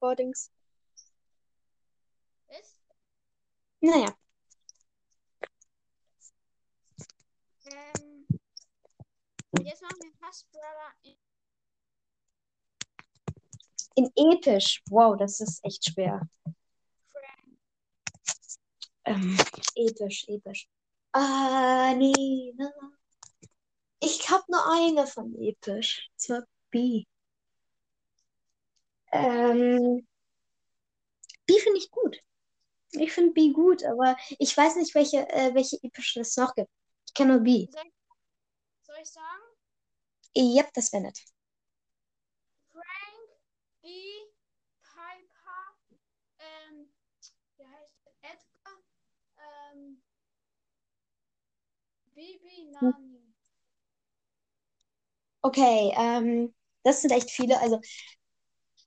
Recordings. Ist? Naja. Ähm, jetzt machen wir Hassbrother in In episch. Wow, das ist echt schwer. Ähm, episch, episch. Ah, nee. ne. Ich habe nur eine von episch. Zwar B. Ähm, B finde ich gut. Ich finde B gut, aber ich weiß nicht, welche, äh, welche epischen es noch gibt. Ich kenne nur B. Soll ich, soll ich sagen? Yep, das wäre nett. Frank, B, Piper, ähm, wie heißt der? Edgar, ähm, Bibi, Nani. Okay, ähm, das sind echt viele. Also,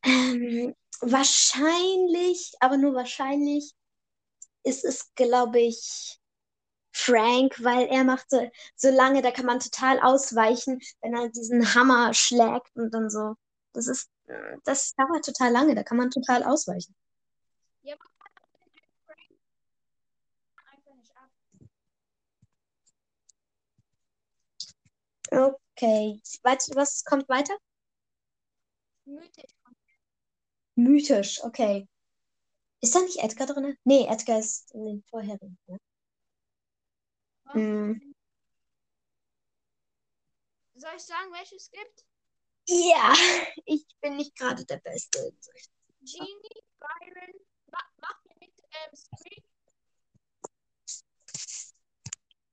ähm, wahrscheinlich, aber nur wahrscheinlich ist es, glaube ich, Frank, weil er macht so, so lange, da kann man total ausweichen, wenn er diesen Hammer schlägt und dann so. Das ist, das dauert total lange, da kann man total ausweichen. Ja, aber Frank einfach nicht ab. Okay, was kommt weiter? Mythisch. Mythisch, okay. Ist da nicht Edgar drin? Nee, Edgar ist in den vorherigen. Ne? Hm. Soll ich sagen, welches es gibt? Ja, ich bin nicht gerade der Beste. Genie, Byron, ma mach mir mit ähm, Squeak.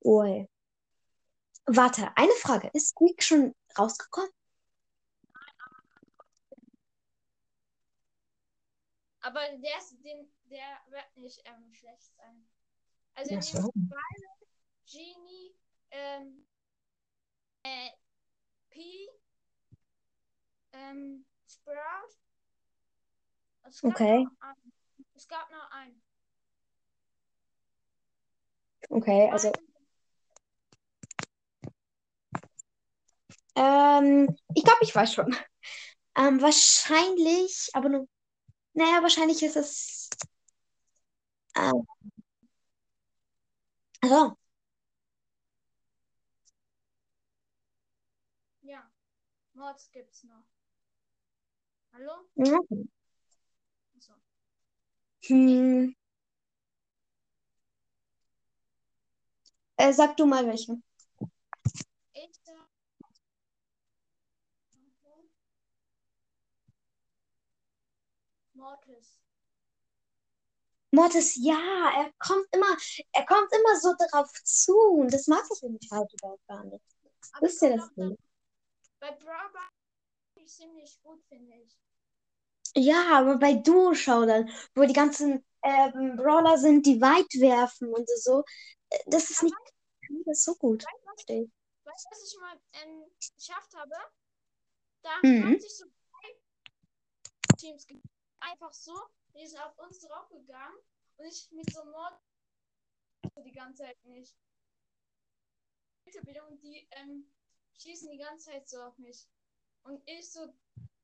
Ui. Warte, eine Frage. Ist Squeak schon rausgekommen? Aber der, ist, den, der wird nicht ähm, schlecht sein. Also nehmen so. Byron, Genie, ähm, äh, P, ähm, Sprout. Es Okay. Es gab noch einen. Okay, also ähm, ich glaube, ich weiß schon. Ähm, wahrscheinlich, aber nur, naja, wahrscheinlich ist es. Ähm, also, ja. Mods gibt's noch. Hallo? ja. So. Hm, äh, sag du mal welche. Ich sag. Mortis. Mortis, ja, er kommt immer, er kommt immer so drauf zu und das mag ich nämlich halt überhaupt gar nicht. Aber Wisst ihr kommt das auch dann, nicht? bei Brawl ist ziemlich gut, finde ich. Ja, aber bei Duo-Showdown, wo die ganzen ähm, Brawler sind, die weit werfen und so, äh, das ist Aber nicht das ist so gut. weißt du, was, ich. was ich mal ähm, geschafft habe? Da Mhm. haben sich so drei Teams einfach so, die sind auf uns draufgegangen und ich mit so Mord die ganze Zeit nicht. Und die ähm, schießen die ganze Zeit so auf mich. Und ich so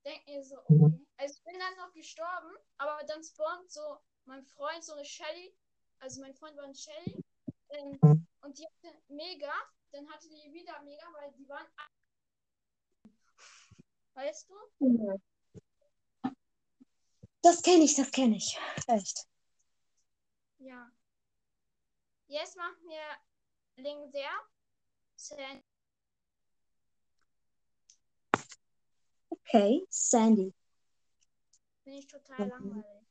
denke mir so, okay. Also ich bin dann noch gestorben, aber dann spawnt so mein Freund, so eine Shelly. Also mein Freund war eine Shelly. Ähm, und die hatte mega. Dann hatte die wieder mega, weil die waren. Weißt du? Mhm. Das kenne ich, das kenne ich. Echt. Ja. Jetzt machen wir legendär. Sandy. Okay, Sandy. Finde ich total Mhm. langweilig.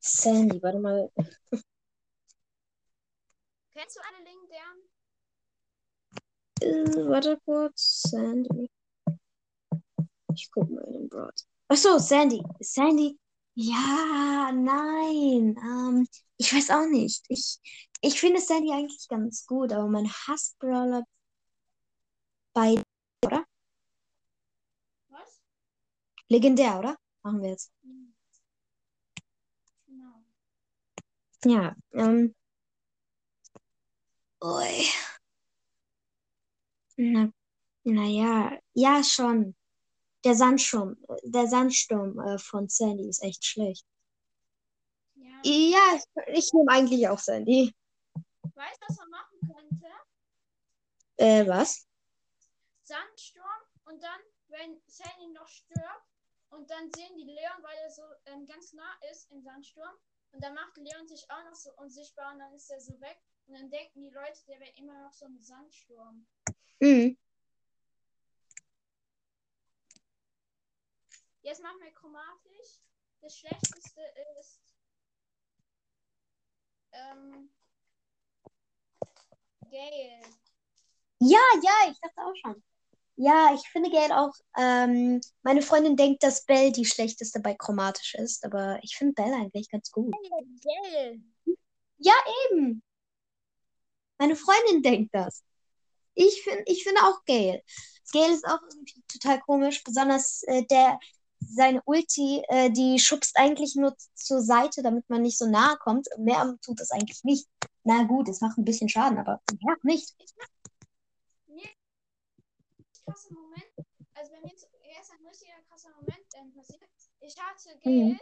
Sandy, warte mal. Kennst du alle legendären? Äh, warte kurz. Sandy. Ich guck mal in den Broad. Ach so, Sandy. Sandy. Ja, nein. Ähm, ich weiß auch nicht. Ich, ich finde Sandy eigentlich ganz gut, aber mein Hassbrawler bei, oder? Was? Legendär, oder? Machen wir jetzt. Genau. Ja, ähm. Ui. Na, naja, ja, schon. Der Sandsturm, der Sandsturm äh, von Sandy ist echt schlecht. Ja. Ja, ich, ich nehme eigentlich auch Sandy. Weißt du, was man machen könnte? Äh, was? Sandsturm und dann, wenn Sandy noch stirbt und dann sehen die Leon, weil er so ähm, ganz nah ist im Sandsturm und dann macht Leon sich auch noch so unsichtbar und dann ist er so weg und dann denken die Leute, der wäre immer noch so ein Sandsturm. Mhm. Jetzt machen wir chromatisch. Das schlechteste ist ähm, Gale. Ja, ja, ich dachte auch schon. Ja, ich finde Gale auch. Ähm, meine Freundin denkt, dass Belle die schlechteste bei chromatisch ist, aber ich finde Belle eigentlich ganz gut. Gale. Eben. Meine Freundin denkt das. Ich finde, ich finde auch Gale. Gale ist auch irgendwie total komisch, besonders äh, der seine Ulti, äh, die schubst eigentlich nur zur Seite, damit man nicht so nahe kommt. Mehr tut das eigentlich nicht. Na gut, es macht ein bisschen Schaden, aber auch nicht. krasser Moment. Also bei mir ist ein richtiger krasser Moment ähm, passiert. Ich hatte Gale, Mhm.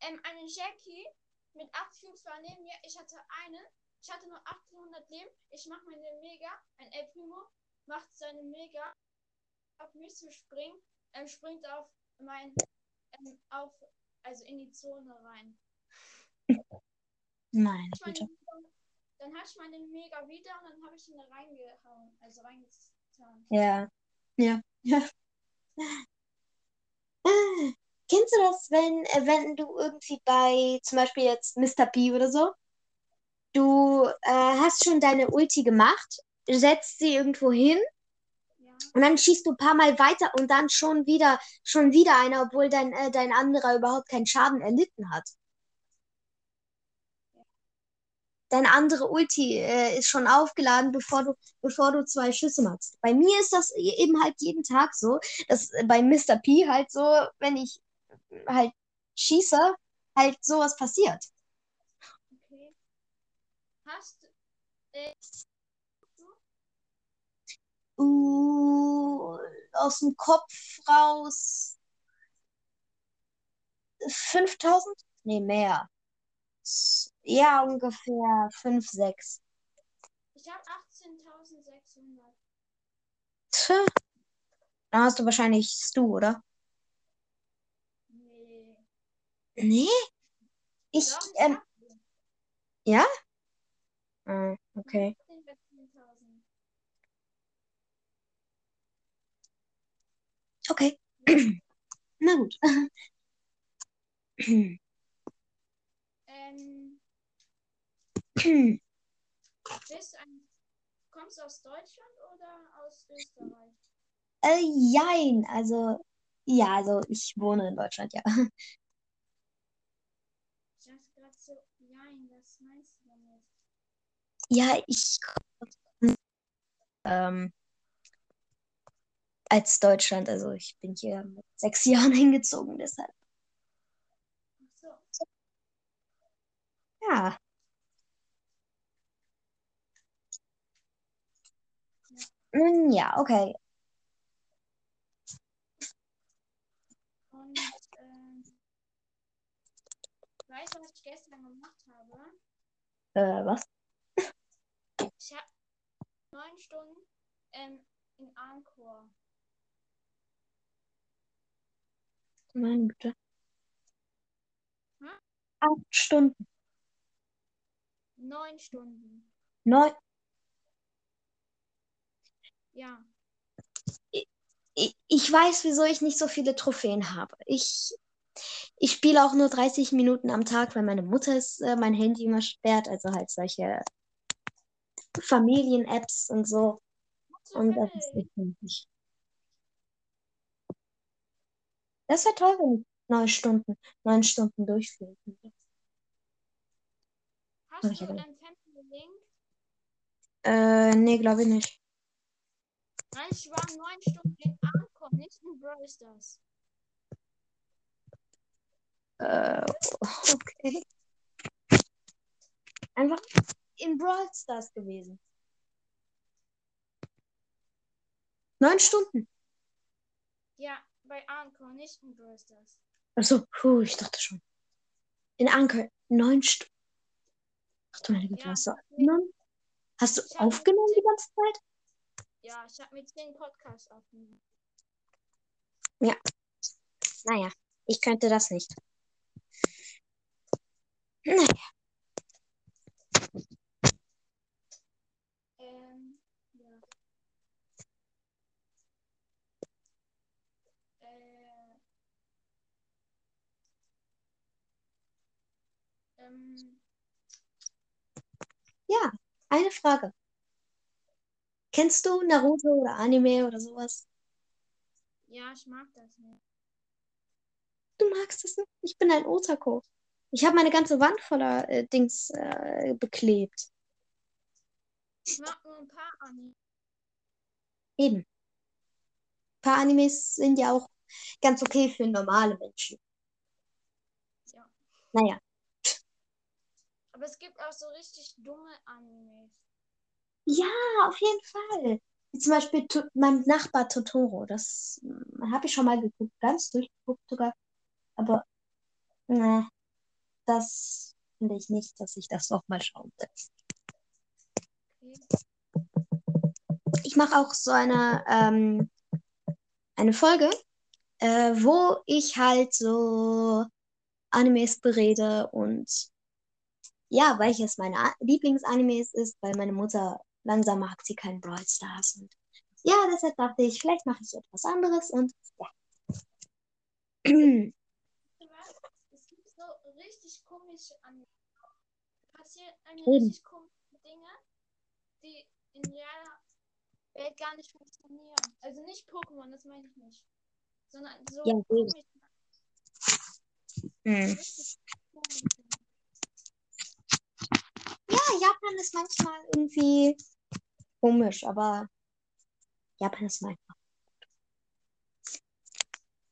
ähm, eine Jackie mit 8 Cubes war neben mir. Ich hatte eine. Ich hatte nur 1800 Leben. Ich mache meine Mega. Ein El Primo macht seine Mega auf mich zu springen. Er springt auf mein, ähm, auf, also in die Zone rein. Güte. dann hatte ich meine Mega wieder und dann habe ich ihn da reingehauen. Also reingetan. Ja. Ja. Ja. Ah, Kennst du das, wenn, äh, wenn du irgendwie bei zum Beispiel jetzt Mr. P oder so, du äh, hast schon deine Ulti gemacht, setzt sie irgendwo hin. Und dann schießt du ein paar Mal weiter und dann schon wieder, schon wieder einer, obwohl dein, äh, dein anderer überhaupt keinen Schaden erlitten hat. Deine andere Ulti äh, ist schon aufgeladen, bevor du, bevor du zwei Schüsse machst. Bei mir ist das eben halt jeden Tag so, dass äh, bei Mr. P halt so, wenn ich halt schieße, halt sowas passiert. Okay. Hast äh, Uh, aus dem Kopf raus 5000? Nee, mehr. Ja, ungefähr 5, 6. ich habe 18.600. Tja. Dann hast du wahrscheinlich Stu, oder? Nee. Nee? Ich, Doch, ähm, ja? Ah, okay. Okay. Na gut. Ähm, bist ein, kommst du aus Deutschland oder aus Österreich? Äh, jein, also, ja, also ich wohne in Deutschland, ja. Ich dachte gerade so, nein, was meinst du damit? Ja, ich ähm, als Deutschland, also ich bin hier mit sechs Jahren hingezogen, deshalb. Ach so. Ja. Nun ja, okay. Und ähm, weißt du, was ich gestern gemacht habe? Äh, was? Ich habe neun Stunden ähm, in Anchor. Meine Güte. Hm? Acht Stunden. Neun Stunden. Neun. Ja. Ich, ich weiß, wieso ich nicht so viele Trophäen habe. Ich, ich spiele auch nur 30 Minuten am Tag, weil meine Mutter ist, äh, mein Handy immer sperrt, also halt solche Familien-Apps und so. Und das ist nicht möglich. Das wäre toll, wenn ich neun Stunden, neun Stunden durchführen. Mach Hast du einen Family Link? Äh, nee, glaube ich nicht. Nein, ich war neun Stunden in Anchor, nicht in Brawl Stars. Äh, okay. Einfach in Brawl Stars gewesen. Neun Stunden. Ja, bei Anchor, nicht in Brawl Stars. Achso, puh, ich dachte schon. In Anker, neun Stunden. Ach du meine Güte, Ja, hast du aufgenommen? Hast du aufgenommen die ganze Zeit? Ja, ich habe mir zehn Podcasts aufgenommen. Naja, ich könnte das nicht. Naja, Ähm, ja. Äh, ähm, ja, eine Frage. Kennst du Naruto oder Anime oder sowas? ja, ich mag das nicht. Du magst es nicht? Ich bin ein Otaku. Ich habe meine ganze Wand voller äh, Dings äh, beklebt. Ich mag nur ein paar Anime. Eben. Ein paar Animes sind ja auch ganz okay für normale Menschen. Ja. Naja, Aber es gibt auch so richtig dumme Animes. ja, auf jeden Fall. Wie zum Beispiel Tu- mein Nachbar Totoro. Das habe ich schon mal geguckt, ganz durchgeguckt sogar. Aber ne, das finde ich nicht, dass ich das nochmal schauen will. Ich mache auch so eine, ähm, eine Folge, äh, wo ich halt so Animes berede und ja, welches meine A- Lieblingsanimes ist, weil meine Mutter langsam mag sie keinen Brawl Stars. Und ja, deshalb dachte ich, vielleicht mache ich etwas anderes und ja. Es gibt so richtig komische Anime. Passieren eine richtig komische Dinge, die in realer Welt gar nicht funktionieren. Also nicht Pokémon, das meine ich nicht. Sondern so Ja, komische, Hm. Japan ist manchmal irgendwie komisch, aber Japan ist mein.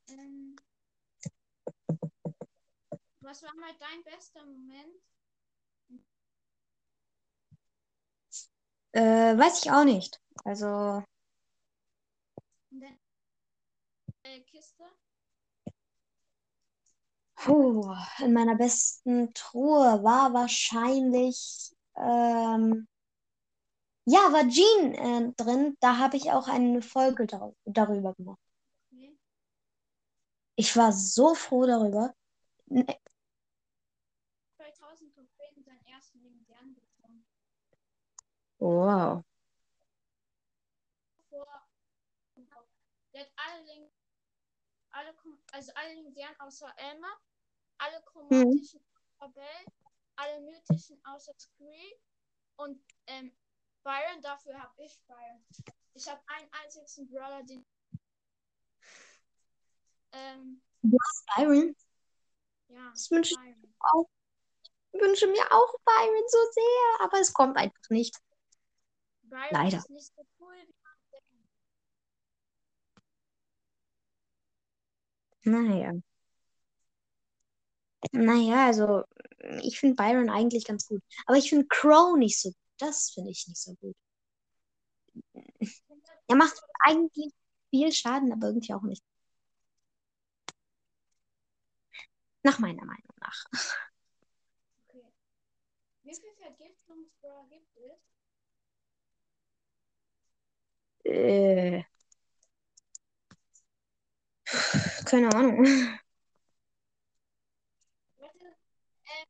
Ähm, was war mal dein bester Moment? Äh, weiß ich auch nicht. Also, Kiste? puh, in meiner besten Truhe war wahrscheinlich, ähm, ja, war Jean äh, drin. Da habe ich auch eine Folge dar darüber gemacht. Ich war so froh darüber. N- 2000 Trophäen seinen ersten legendären bekommen. Wow. Der hat alle, alle also alle legendären außer Elmer, alle chromatischen außer Bell, alle mythischen außer Scree und ähm, Byron, dafür habe ich Byron. Ich habe einen einzigen Brawler, den. Ähm, Byron, ja, das wünsche Byron. ich wünsche mir auch Byron so sehr, aber es kommt einfach nicht. Byron Leider. ist nicht so cool wie. Naja. Naja, also ich finde Byron eigentlich ganz gut. Aber ich finde Crow nicht so gut. Das finde ich nicht so gut. Er macht eigentlich viel Schaden, aber irgendwie auch nicht. Nach meiner Meinung nach. Okay. Wie viele Vergiftungsbrawler gibt es? Äh, keine Ahnung. Warte, ähm.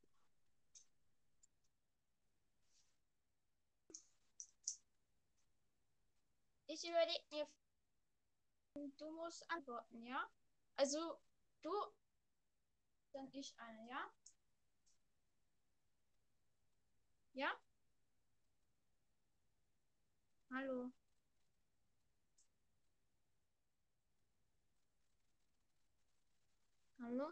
Ich überlege mir. Du musst antworten, ja? Also, du. Dann ich eine, ja? Ja? Hallo. Hallo?